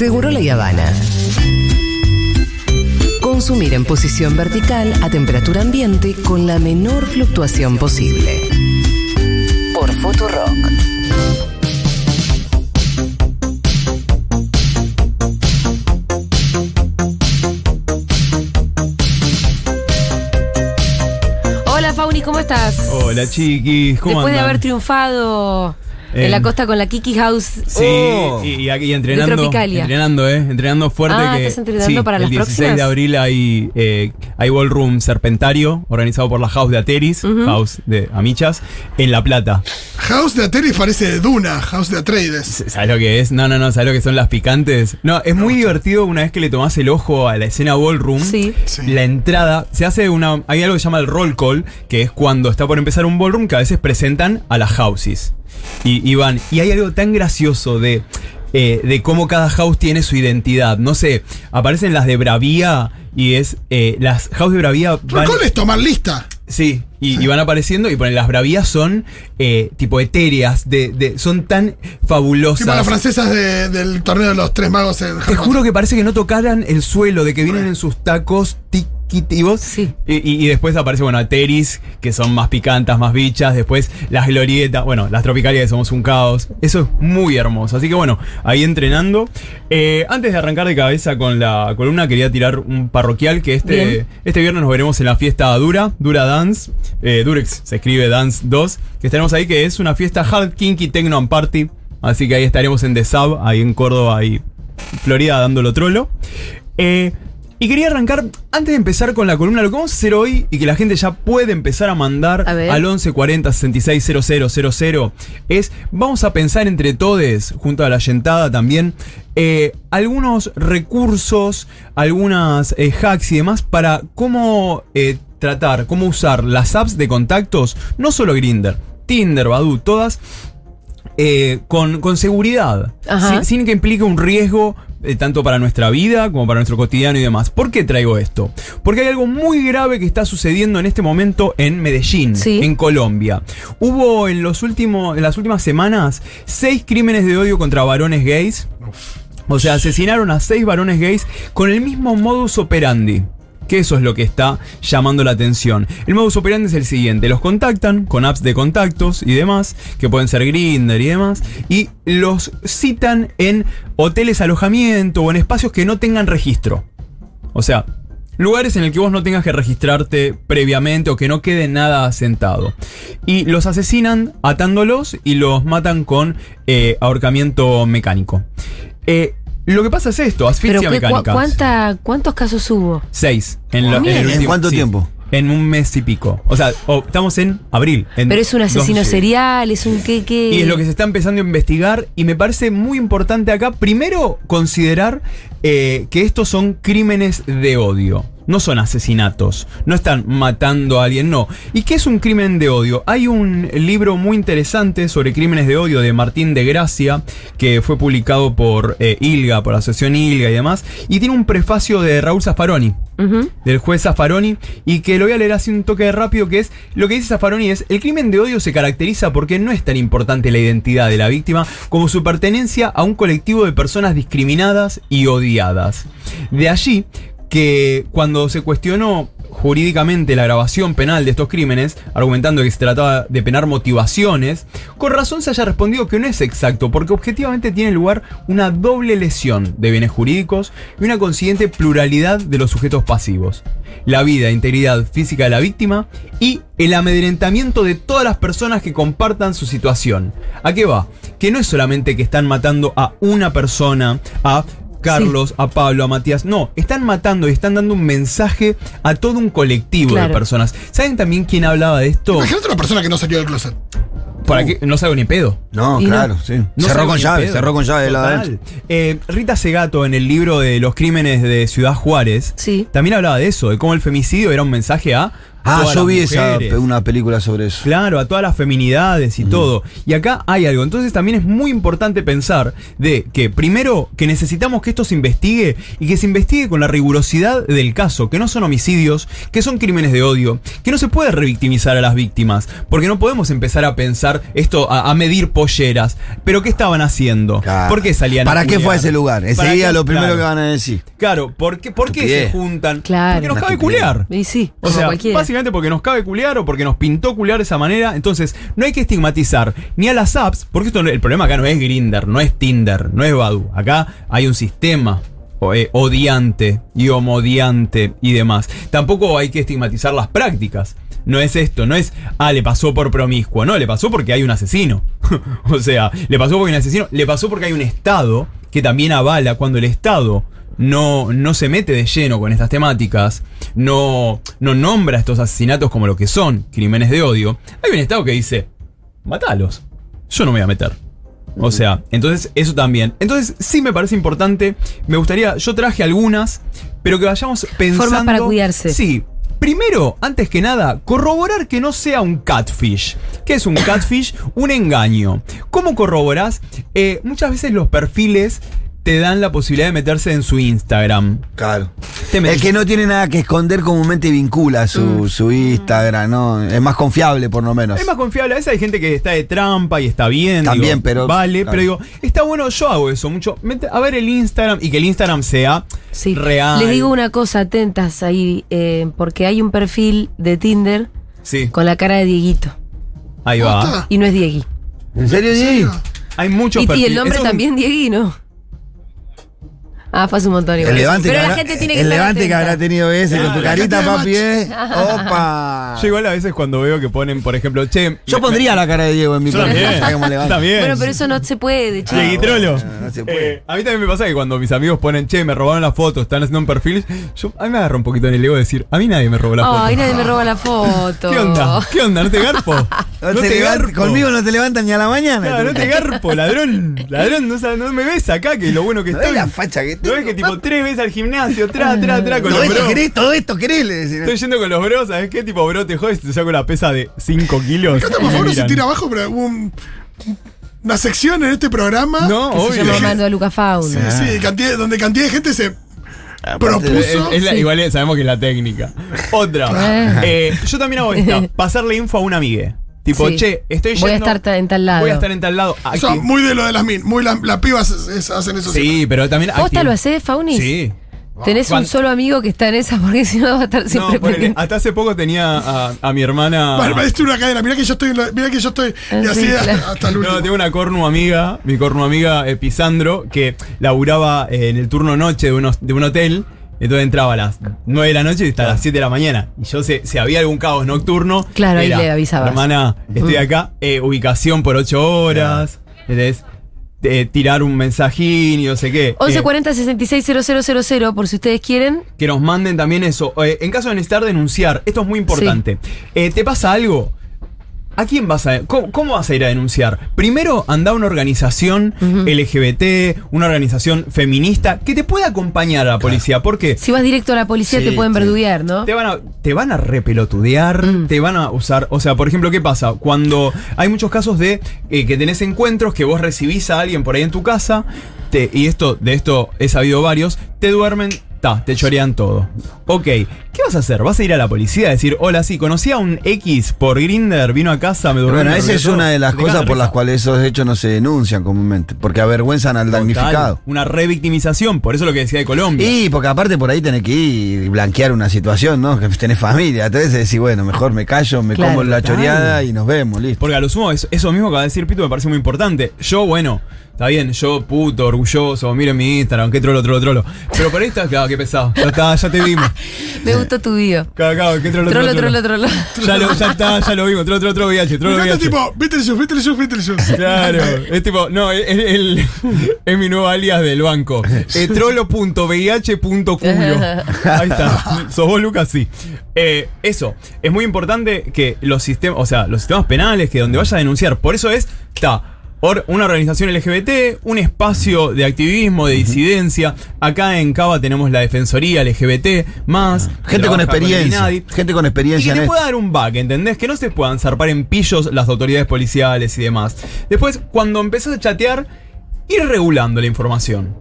Seguro la Habana. Consumir en posición vertical a temperatura ambiente con la menor fluctuación posible. Por Futurock. Hola Fauni, ¿cómo estás? Hola chiquis, ¿cómo Después de haber triunfado en la costa con la Kiki House. Sí, Oh. y, y aquí entrenando. Tropicalia. Entrenando, ¿eh? Entrenando fuerte. Ah, que, ¿estás entrenando sí, para el las 16 próximas? de abril hay, eh, hay Ballroom Serpentario, organizado por la House de Ateris, House de Amichas, en La Plata. House de Ateris parece de Duna, House de Atreides. ¿Sabes lo que es? No, no, no, ¿sabes lo que son las picantes? No, es muy divertido una vez que le tomás el ojo a la escena Ballroom. Sí. Sí. La entrada, se hace una. Hay algo que se llama el roll call, que es cuando está por empezar un ballroom que a veces presentan a las houses. Y, y van. Y hay algo tan gracioso de. eh, de cómo cada house tiene su identidad. No sé, aparecen las de Bravía y es. eh, las house de Bravía van. Es tomar lista. Sí, y, y van apareciendo y ponen las bravías son eh, tipo etéreas, de, de- son tan fabulosas. Tipo las francesas de- del torneo de los tres magos en Te juro que parece que no tocaran el suelo, de que vienen en sus tacos Sí. Y, después aparece, bueno, Ateris, que son más picantas, más bichas. Después las glorietas, bueno, las tropicalias que somos un caos. Eso es muy hermoso. Así que bueno, ahí entrenando. Eh, antes de arrancar de cabeza con la columna, quería tirar un parroquial que este, Bien. este viernes nos veremos en la fiesta Dura, Dura Dance. Eh, Durex se escribe Dance 2. Que estaremos ahí, que es una fiesta hard, kinky, techno and party. Así que ahí estaremos en The Sub, ahí en Córdoba y Florida dándolo trolo. Eh, y quería arrancar, antes de empezar con la columna, lo que vamos a hacer hoy y que la gente ya puede empezar a mandar A al 1140 660000 es, vamos a pensar entre todos, junto a la yentada también, eh, algunos recursos, algunas eh, hacks y demás para cómo eh, tratar, cómo usar las apps de contactos, no solo Grinder, Tinder, Badoo, todas, eh, con, con seguridad, sin, sin que implique un riesgo eh, tanto para nuestra vida como para nuestro cotidiano y demás. ¿Por qué traigo esto? Porque hay algo muy grave que está sucediendo en este momento en Medellín, Sí. en Colombia. Hubo en, los últimos, en las últimas semanas seis crímenes de odio contra varones gays. O sea, asesinaron a seis varones gays con el mismo modus operandi. Que eso es lo que está llamando la atención. El modus operandi es el siguiente: los contactan con apps de contactos y demás, que pueden ser Grinder y demás, y los citan en hoteles alojamiento o en espacios que no tengan registro. O sea, lugares en el que vos no tengas que registrarte previamente o que no quede nada asentado. Y los asesinan atándolos y los matan con eh, ahorcamiento mecánico. Eh, lo que pasa es esto, Pero asfixia qué- mecánica. ¿cuánta, ¿cuántos casos hubo? Seis. En, lo- en el Mierda. último- ¿En cuánto tiempo? En un mes y pico. O sea, estamos en abril. en Pero es un asesino serial, es un qué, qué. Y es lo que se está empezando a investigar y me parece muy importante acá, primero, considerar eh, que estos son crímenes de odio. No son asesinatos, no están matando a alguien, no. ¿Y qué es un crimen de odio? Hay un libro muy interesante sobre crímenes de odio de Martín de Gracia, que fue publicado por eh, ILGA, por la Asociación ILGA y demás, y tiene un prefacio de Raúl Zaffaroni del juez Zaffaroni y que lo voy a leer así un toque rápido que es lo que dice Zaffaroni es el crimen de odio se caracteriza porque no es tan importante la identidad de la víctima como su pertenencia a un colectivo de personas discriminadas y odiadas. De allí que cuando se cuestionó jurídicamente la grabación penal de estos crímenes, argumentando que se trataba de penar motivaciones, con razón se haya respondido que no es exacto, porque objetivamente tiene lugar una doble lesión de bienes jurídicos y una consiguiente pluralidad de los sujetos pasivos. La vida e integridad física de la víctima y el amedrentamiento de todas las personas que compartan su situación. ¿A qué va? Que no es solamente que están matando a una persona, a Carlos, a Pablo, a Matías. No, están matando y están dando un mensaje a todo un colectivo Claro. de personas. ¿Saben también quién hablaba de esto? Imagínate una persona que no salió del closet. ¿Para qué? No salgo ni pedo. No, Y no. claro, sí. No cerró con llave, cerró con llave de la de Total. adentro. Eh, Rita Segato, en el libro de los crímenes de Ciudad Juárez, Sí. también hablaba de eso, de cómo el femicidio era un mensaje a Ah, yo vi esa, una película sobre eso. Claro, a todas las feminidades y todo. Y acá hay algo. Entonces también es muy importante pensar de que primero que necesitamos que esto se investigue y que se investigue con la rigurosidad del caso, que no son homicidios, que son crímenes de odio, que no se puede revictimizar a las víctimas, porque no podemos empezar a pensar esto, a, a medir polleras. Pero ¿qué estaban haciendo? Claro. ¿Por qué salían a ¿Para qué fue a ese lugar? ¿Para Enseguida qué? lo primero Claro. que van a decir. Claro, ¿por qué, por qué se juntan? Claro. Porque nos cabe culear. Y sí, O sea, cualquiera. Básicamente porque nos cabe culear o porque nos pintó culear de esa manera. Entonces, no hay que estigmatizar ni a las apps, porque esto el problema acá no es Grinder, no es Tinder, no es Badu. Acá hay un sistema eh, odiante y homodiante y demás. Tampoco hay que estigmatizar las prácticas. No es esto, no es, ah, le pasó por promiscuo. No, le pasó porque hay un asesino. o sea, le pasó porque hay un asesino. Le pasó porque hay un Estado que también avala cuando el Estado no, no se mete de lleno con estas temáticas, no, no nombra estos asesinatos como lo que son, crímenes de odio, hay un Estado que dice, matalos, yo no me voy a meter. O sea, entonces eso también. Entonces sí me parece importante, me gustaría, yo traje algunas, pero que vayamos pensando... Formas para cuidarse. Sí. Primero, antes que nada, corroborar que no sea un catfish. ¿Qué es un catfish? un engaño. ¿Cómo corroborás? Eh, muchas veces los perfiles te dan la posibilidad de meterse en su Instagram. Claro. El que no tiene nada que esconder comúnmente vincula su, su Instagram, ¿no? Es más confiable por lo menos. Es más confiable. A veces hay gente que está de trampa y está bien. También, digo, pero- Vale, claro. pero digo, está bueno, yo hago eso mucho. A ver el Instagram y que el Instagram sea Sí. real. Les digo una cosa, atentas ahí, eh, porque hay un perfil de Tinder Sí, con la cara de Dieguito. ahí va. Y no es Diegui. ¿En serio, Diego? Hay muchos Y, y perfiles. el nombre Es un- también Diegui, ¿no? Ah, fue hace un montón igual. El levante, Pero que, la habrá, gente tiene que el estar levante que atenta. habrá tenido ese con tu carita, papi, ¿eh? Opa. Yo igual a veces cuando veo que ponen, por ejemplo, che. Yo me- pondría la cara de Diego en mi Yo también. ¿sabes cómo levanta? También. Bueno, pero eso no se puede, chicos. Dieguitrolo. No, no se puede. Eh, a mí también me pasa que cuando mis amigos ponen, che, me robaron la foto, están haciendo un perfil, yo, a mí me agarra un poquito en el ego decir, a mí nadie me robó la foto. Ay, nadie me roba la foto. ¿Qué onda? ¿Qué onda? ¿No te garpo? No te levanta- conmigo no te levantan ni a la mañana. Claro, no te garpo, ladrón. Ladrón, no, sabes- no me ves acá, que lo bueno que ¿No estoy. ves la facha que ¿No ves que tipo tres veces al gimnasio, tra, tra, tra, con Todo los esto bros? querés, todo esto querés, le decís. Estoy yendo con los bros, ¿sabes qué? Tipo, bro, te jodes, te saco la pesa de 5 kilos. Por favor, no se tira abajo, pero hubo un- una sección en este programa. No, Que se llama Mando a Luca Fauna. Sí, sí, cantidad- donde cantidad de gente se propuso. Es- es la- Igual es- sabemos que es la técnica. Otra. Ah. Eh, yo también hago esta. Pasarle info a una amiga. Tipo, Sí. che, estoy yendo. Voy a estar ta- en tal lado. Voy a estar en tal lado. O sea, Acti- muy de lo de las min. Muy las la pibas es- es- hacen eso. siempre. Sí, pero también. ¿Posta acti- lo haces, Faunis? Sí. Tenés un solo amigo que está en esa porque si no va a estar siempre No, ponele, hasta hace poco tenía a, a mi hermana. Vale, una cadena. Mirá que yo estoy, mirá que yo estoy. Y Sí, así claro. hasta, hasta el último. No, tengo una cornu amiga, mi cornu amiga eh, Pisandro, que laburaba eh, en el turno noche de, unos- de un hotel. Entonces entraba a las 9 de la noche y hasta las 7 de la mañana. Y yo, sé, si había algún caos nocturno, Claro, ahí le avisabas. Hermana, estoy Mm. acá, eh, ubicación por 8 horas. ¿entendés? Eh, tirar un mensajín y no sé qué. 1140 660000 por si ustedes quieren. que nos manden también eso. Eh, en caso de necesitar denunciar, esto es muy importante. Eh, ¿Te pasa algo? ¿A quién vas a cómo, cómo vas a ir a denunciar? Primero anda a una organización. LGBT, una organización feminista que te pueda acompañar a la policía. porque Si vas directo a la policía Sí, te pueden sí. verduguear, ¿no? Te van a, te van a repelotudear, Mm. te van a usar. O sea, por ejemplo, ¿qué pasa? Cuando hay muchos casos de eh, que tenés encuentros, que vos recibís a alguien por ahí en tu casa, te- y esto, de esto he sabido varios, te duermen, ta, te chorean todo. Ok, ¿qué vas a hacer? ¿Vas a ir a la policía a decir, hola, sí, conocí a un X por Grinder, vino a casa, me durmió. Bueno, esa es regresó"? una de las cosas por las cuales esos hechos no se denuncian comúnmente, porque avergüenzan al Total, damnificado. Una revictimización, por eso lo que decía de Colombia. Y porque aparte por ahí tenés que ir y blanquear una situación, ¿no? Que tenés familia. Entonces decís, bueno, mejor me callo, me Claro. como la Total. choreada y nos vemos, listo. Porque a lo sumo, eso, eso mismo que va a decir Pito me parece muy importante. Yo, bueno, está bien, yo puto, orgulloso, miren mi Instagram, qué trolo, trolo, trolo. Pero por ahí está, claro, qué pesado. Ya está, ya te vimos. Me gustó tu video. Claro, claro, qué trolo, Trolo, trolo, trolo, trolo. Ya, lo, ya está, ya lo vimos. Trolo, trolo, trolo, VH, trolo, VH. tipo, viste el show, viste el show, viste el show. Claro, es tipo, no, es, es el- es mi nuevo alias del banco. Eh, trolo.vih.culo. Ahí está. Sos vos, Lucas, sí. Eh, eso, es muy importante que los sistemas, o sea, los sistemas penales, que donde vaya a denunciar, por eso es, está, Or- una organización LGBT, un espacio de activismo, de disidencia. Acá en Cava tenemos la Defensoría LGBT, más. que Gente con experiencia. INADI. gente con Y experiencia que en te pueda dar un back, ¿entendés? Que no se puedan zarpar en pillos las autoridades policiales y demás. Después, cuando empezás a chatear, ir regulando la información.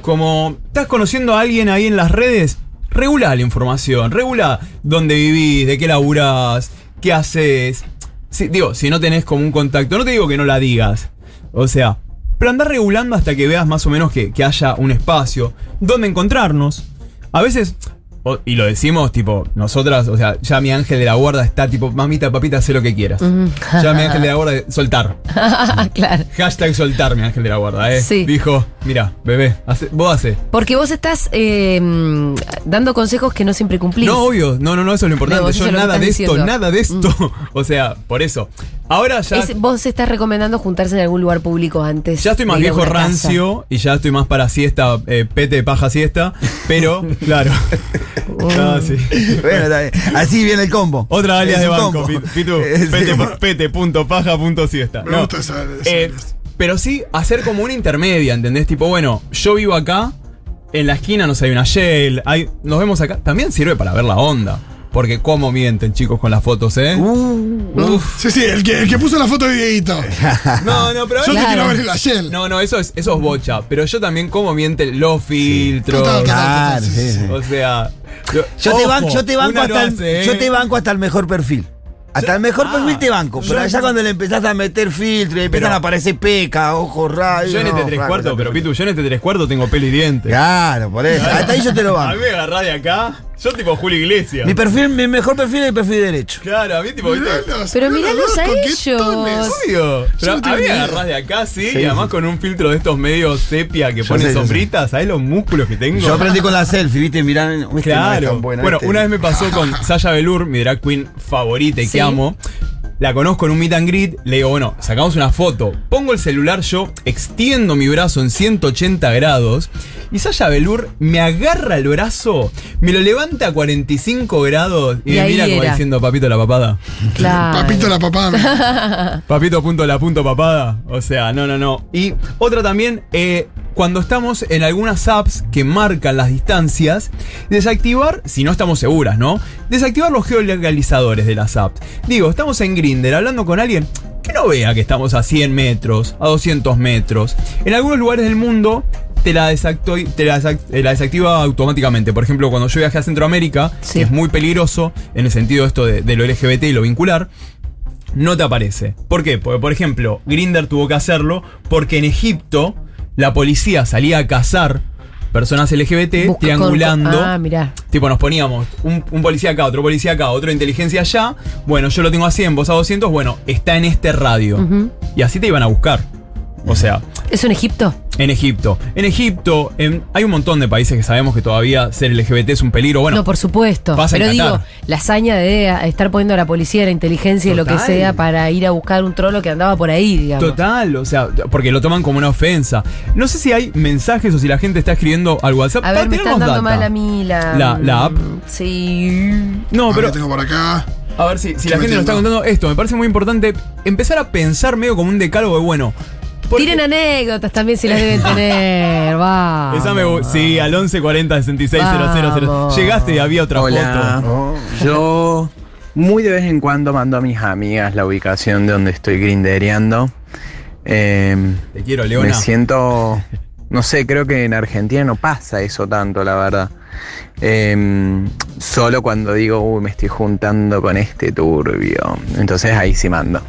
Como estás conociendo a alguien ahí en las redes, regula la información, regula dónde vivís, de qué laburás, qué haces. Sí, digo, si no tenés como un contacto, no te digo que no la digas. O sea, pero andar regulando hasta que veas más o menos que, que haya un espacio, donde encontrarnos. A veces, o- y lo decimos tipo, nosotras, o sea, ya mi ángel de la guarda está tipo, mamita, papita, haz lo que quieras. Ya mi ángel de la guarda, soltar. claro. Hashtag soltar mi ángel de la guarda, eh. Sí. Dijo, mira, bebé, hace- vos hace. Porque vos estás eh, dando consejos que no siempre cumplís. No, obvio, no, no, no, eso es lo importante. No, Yo nada de esto, diciendo. Nada de esto. o sea, por eso. Ahora ya. Es- vos estás recomendando juntarse en algún lugar público antes. Ya estoy más viejo casa. rancio y ya estoy más para siesta, eh, pete, paja, siesta. Pero, claro. Ah, sí. Bueno. Así viene el combo. Otra alias Es de banco, Pitu. Pete, pete, punto, paja, punto, siesta. Me No. gusta esa. esa- Eh, pero sí hacer como una intermedia, ¿entendés? Tipo, bueno, yo vivo acá, en la esquina no sé, hay una Shell, hay, nos vemos acá. También sirve para ver la onda. Porque cómo mienten, chicos, con las fotos, ¿eh? Uh, Sí, sí, el que, el que puso la foto de Dieguito. No, no, pero Yo te Claro. quiero ver en la Shell. No, no, eso es, eso es bocha. Pero yo también cómo mienten los filtros. Total, total. Claro, sí, sí. O sea. yo- Yo te, banco, yo, te banco hasta el, hace, ¿eh? yo te banco hasta el mejor perfil. Hasta el mejor Ah, perfil te banco. Pero allá cuando le empezás a meter filtro y empiezan a aparecer peca, ojos rayos. Yo en este no, tres cuartos, pero Pitu, yo en este tres cuartos tengo pelo y dientes. Claro, por eso. Hasta ahí yo te lo A banco. mí me agarrás de acá, yo tipo Julio Iglesias. Mi perfil, mi mejor perfil es el perfil derecho. Claro, a mí tipo, ¿viste? Míralos, Pero míralos, a ellos. Obvio. Pero no a mí agarrás de acá, sí, Sí, y además con un filtro de estos medios sepia que ponen sombritas, ¿sabes los músculos que tengo? Yo aprendí con la selfie, ¿viste? Mirá, este no es Claro. tan buena, bueno, este- una vez me pasó con Sasha Velour, mi drag queen favorita y Sí. que amo. La conozco en un meet and greet, le digo, bueno, sacamos una foto. Pongo el celular yo, extiendo mi brazo en 180 grados y Sasha Velour me agarra el brazo, me lo levanta a 45 grados y, Y me mira como era. diciendo, papito la papada. Claro. Papito la papá. Papito punto la punto papada. O sea, no, no, no. Y otra también, eh, cuando estamos en algunas apps que marcan las distancias, desactivar, si no estamos seguras, ¿no? Desactivar los geolocalizadores de las apps. Digo, estamos en Grinder hablando con alguien que no vea que estamos a 100 metros, a 200 metros. En algunos lugares del mundo te la, te eh, la desactiva automáticamente. Por ejemplo, cuando yo viajé a Centroamérica, Sí. que es muy peligroso en el sentido esto de, de lo LGBT y lo vincular, no te aparece. ¿Por qué? Porque, por ejemplo, Grinder tuvo que hacerlo porque en Egipto la policía salía a cazar personas LGBT Busca triangulando. con- Ah, mirá. Tipo, nos poníamos un, un policía acá, otro policía acá, otro inteligencia allá. Bueno, yo lo tengo a 100, vos a 200. Bueno, está en este radio. Y así te iban a buscar. O sea, ¿Es en Egipto? en Egipto. En Egipto, en- hay un montón de países que sabemos que todavía ser LGBT es un peligro. Bueno, no, por supuesto. pasa en Pero digo, la hazaña de estar poniendo a la policía, la inteligencia y lo que Total. sea para ir a buscar un trolo que andaba por ahí, digamos. Total, o sea, porque lo toman como una ofensa. No sé si hay mensajes o si la gente está escribiendo al WhatsApp. A ver, me están dando data. mal a mí la. La- la app. Sí. No, Ahora pero tengo por acá. a ver si, si ¿Qué la gente nos está contando esto, me parece muy importante empezar a pensar medio como un decálogo de bueno. Porque- Tiren anécdotas también si las deben tener. Va. Esa me Sí, al 1140 66 000. Vamos. Llegaste y había otra Hola. foto. Yo muy de vez en cuando mando a mis amigas la ubicación de donde estoy grindereando. Em, Te quiero, Leona. me siento, no sé, creo que en Argentina no pasa eso tanto, la verdad. Em, solo cuando digo, uy, me estoy juntando con este turbio. Entonces ahí sí mando.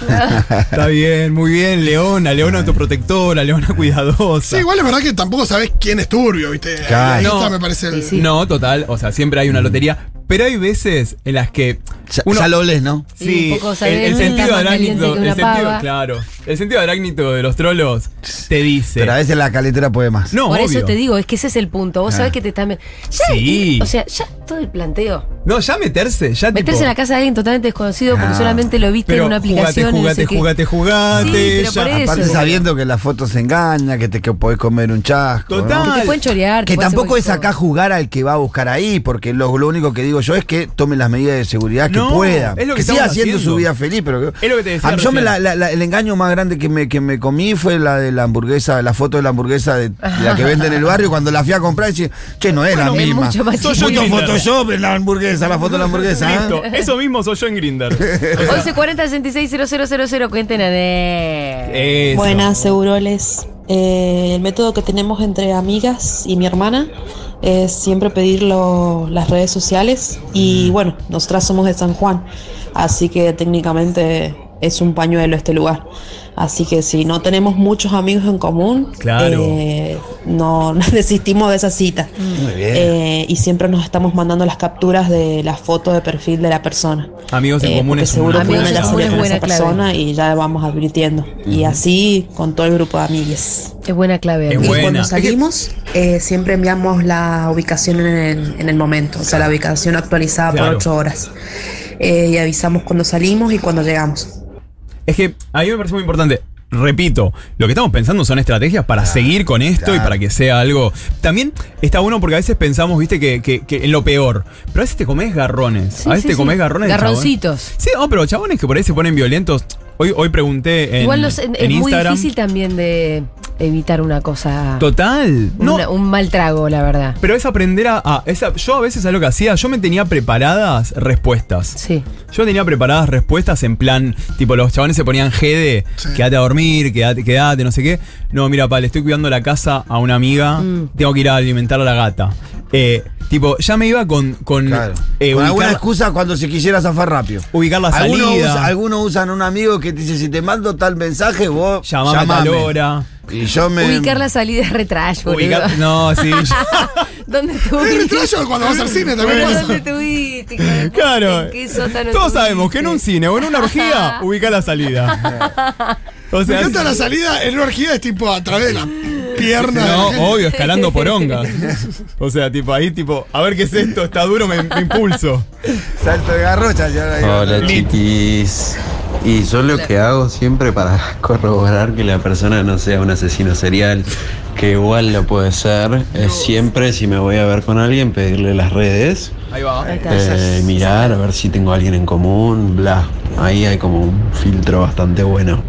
Está bien, muy bien, Leona. Leona autoprotectora, Leona cuidadosa. Sí, igual es verdad que tampoco sabés quién es turbio, ¿viste? Claro. Ahí No. está, me parece el. Sí, sí. No, total, o sea, siempre hay una lotería. Pero hay veces en las que. Ya, uno- ya lo lees, ¿no? Sí, Sí, un poco el, el sentido arácnido, el sentido, claro, el sentido arácnido de los trolos te dice. Pero a veces la caletera puede más. no, Por eso te digo, es que ese es el punto. Vos Ah. sabés que te están. Ya, Sí. O sea, ya todo el planteo. No, ya meterse, ya Meterse tipo, en la casa de alguien totalmente desconocido porque Ah. solamente lo viste pero en una aplicación. jugate, jugate, jugate, Sí, pero ya. por eso. Aparte sabiendo que la foto se engaña, que te que podés comer un chasco. ¿no? Total. Que te pueden chorear. Que tampoco es acá jugar al que va a buscar ahí, porque lo, lo único que digo yo es que tomen las medidas de seguridad que No, pueda. es lo que siga haciendo haciendo. su vida feliz, pero que- Es lo que te decía A mí, yo me recién. la- la- la- el engaño más grande que me, que me comí fue la de la hamburguesa, la foto de la hamburguesa de, de la que vende en el barrio. Cuando la fui a comprar, decía, che, no es la Bueno, misma. mucho Soy yo Grindr. Photoshop en la hamburguesa, la foto de la hamburguesa. ¿eh? Listo, eso mismo soy yo en Grinder. 1140 66 000, cuenten. Buenas, Seguroles. Eh, el método que tenemos entre amigas y mi hermana es siempre pedir lo- las redes sociales y bueno, nosotras somos de San Juan, así que técnicamente es un pañuelo este lugar. Así que si no tenemos muchos amigos en común, Claro. eh, no desistimos de esa cita. Muy bien. Eh, y siempre nos estamos mandando las capturas de la foto de perfil de la persona. Amigos en Eh, común es seguro una en ya con buena esa clave. persona y ya vamos advirtiendo. Y así con todo el grupo de amigues. Es buena clave. Es. Y buena. cuando salimos, eh, siempre enviamos la ubicación en el, en el momento, o sea, la ubicación actualizada Claro. por ocho horas. Eh, y avisamos cuando salimos y cuando llegamos. Es que a mí me parece muy importante. Repito, lo que estamos pensando son estrategias para seguir con esto y para que sea algo. También está bueno porque a veces pensamos, viste, que, que- que en lo peor. Pero a veces te comes garrones. Sí, a veces sí, te sí. comes garrones. de chabón. Garroncitos. Sí, no, pero chabones que por ahí se ponen violentos. Hoy, hoy pregunté en, Igual los- es en muy Instagram. difícil también de evitar una cosa. Total. No, un mal trago, la verdad. pero es aprender a. a- esa- yo a veces a lo que hacía, yo me tenía preparadas respuestas. Sí. Yo tenía preparadas respuestas en plan, tipo, los chabones se ponían G de Sí. quédate a dormir, quédate, quédate, no sé qué. No, mira, pa, le estoy cuidando la casa a una amiga, Mm. tengo que ir a alimentar a la gata. Eh, tipo, ya me iba con. con, Claro. eh, Con alguna excusa cuando se quisiera zafar rápido. ubicar la Algunos, salida. usa- algunos usan un amigo que te dice, si te mando tal mensaje, vos llamame a tal llamame". hora. Y yo me... Ubicar la salida es retrash. Ubicar, no, sí. yo- ¿Dónde Es estuviste? retraso cuando vas al cine también pasa. ¿Dónde estuviste? claro. ¿En qué sótano Todos sabemos que en un cine o en una orgía, ubica la salida. O Me sea, encanta la salida en una orgía, es tipo a través de la pierna. No, obvio, escalando porongas. O sea, tipo ahí, tipo, a ver qué es esto, está duro, me, me impulso. Salto de garrocha. ya- Hola chiquis. Y yo lo que hago siempre para corroborar que la persona no sea un asesino serial, que igual lo puede ser, es siempre si me voy a ver con alguien pedirle las redes, Ahí va. Eh, mirar a ver si tengo a alguien en común, bla. Ahí hay como un filtro bastante bueno.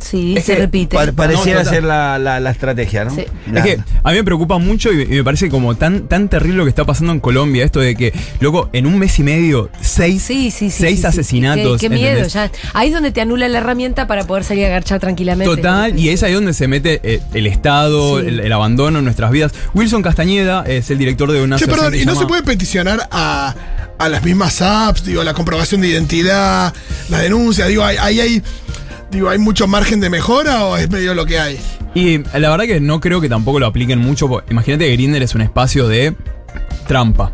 Sí, Es se que repite. Pa- pareciera No, ser la, la- la estrategia, ¿no? Sí. Es que a mí me preocupa mucho y, me parece como tan, tan terrible lo que está pasando en Colombia, esto de que, loco, en un mes y medio, seis, Sí, sí, sí. seis sí, sí. asesinatos. Qué, qué miedo, ya. Ahí es donde te anula la herramienta para poder salir a agarchar tranquilamente. Total, y es ahí donde se mete eh, el Estado, Sí. el, el abandono en nuestras vidas. Wilson Castañeda es el director de una Che, perdón, ¿y no llama- se puede peticionar a, a las mismas apps? Digo, la comprobación de identidad, la denuncia, digo, ahí hay, hay, digo, ¿hay mucho margen de mejora o es medio lo que hay? Y la verdad que no creo que tampoco lo apliquen mucho. Imagínate que Grinder es un espacio de trampa.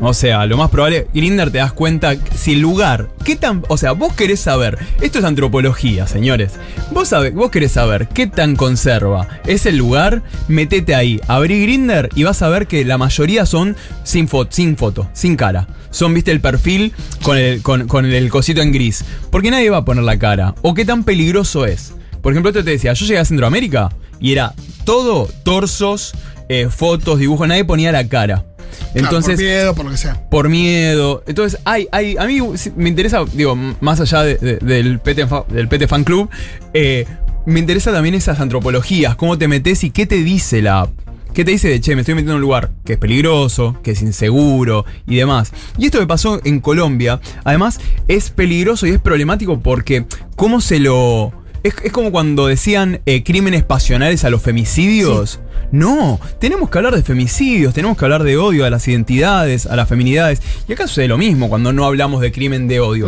O sea, lo más probable, Grinder te das cuenta si el lugar, qué tan, o sea, vos querés saber, esto es antropología, señores. Vos sabe, vos querés saber qué tan conserva es el lugar, metete ahí, abrí Grinder y vas a ver que la mayoría son sin, fo- sin foto, sin cara. Son, viste, el perfil con el, con, con el cosito en gris. Porque nadie va a poner la cara. O qué tan peligroso es. Por ejemplo, esto te decía, yo llegué a Centroamérica y era todo torsos, eh, fotos, dibujos, nadie ponía la cara. Claro, Entonces, por miedo, por lo que sea. por miedo. Entonces, hay, hay, a mí me interesa, digo, más allá de- de- del, PT, del PT Fan Club, eh, me interesa también esas antropologías, cómo te metes y qué te dice la app. ¿Qué te dice de, che, me estoy metiendo en un lugar que es peligroso, que es inseguro y demás? Y esto que pasó en Colombia, además, es peligroso y es problemático porque cómo se lo... Es, es como cuando decían eh, crímenes pasionales a los femicidios. No, tenemos que hablar de femicidios, tenemos que hablar de odio a las identidades, a las feminidades. Y acá sucede lo mismo cuando no hablamos de crimen de odio.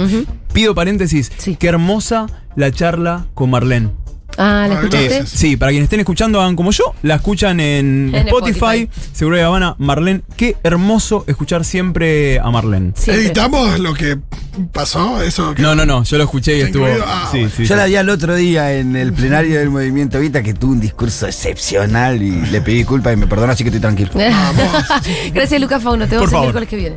Pido paréntesis, Sí. qué hermosa la charla con Marlene. Ah, ¿la Ah, escuchaste? Sí, para quienes estén escuchando, hagan como yo, la escuchan en, En Spotify, Spotify. Seguro de Habana, Marlene. Qué hermoso escuchar siempre a Marlene. Siempre. ¿Editamos lo que pasó? Eso que- No, no, no, yo lo escuché y estuvo. Ah, sí, sí, Yo sí. la vi al otro día en el plenario del movimiento Vita que tuvo un discurso excepcional y le pedí disculpas y me perdona, así que estoy tranquilo. Gracias, Lucas Fauno. Te Por vemos el favor. miércoles que viene.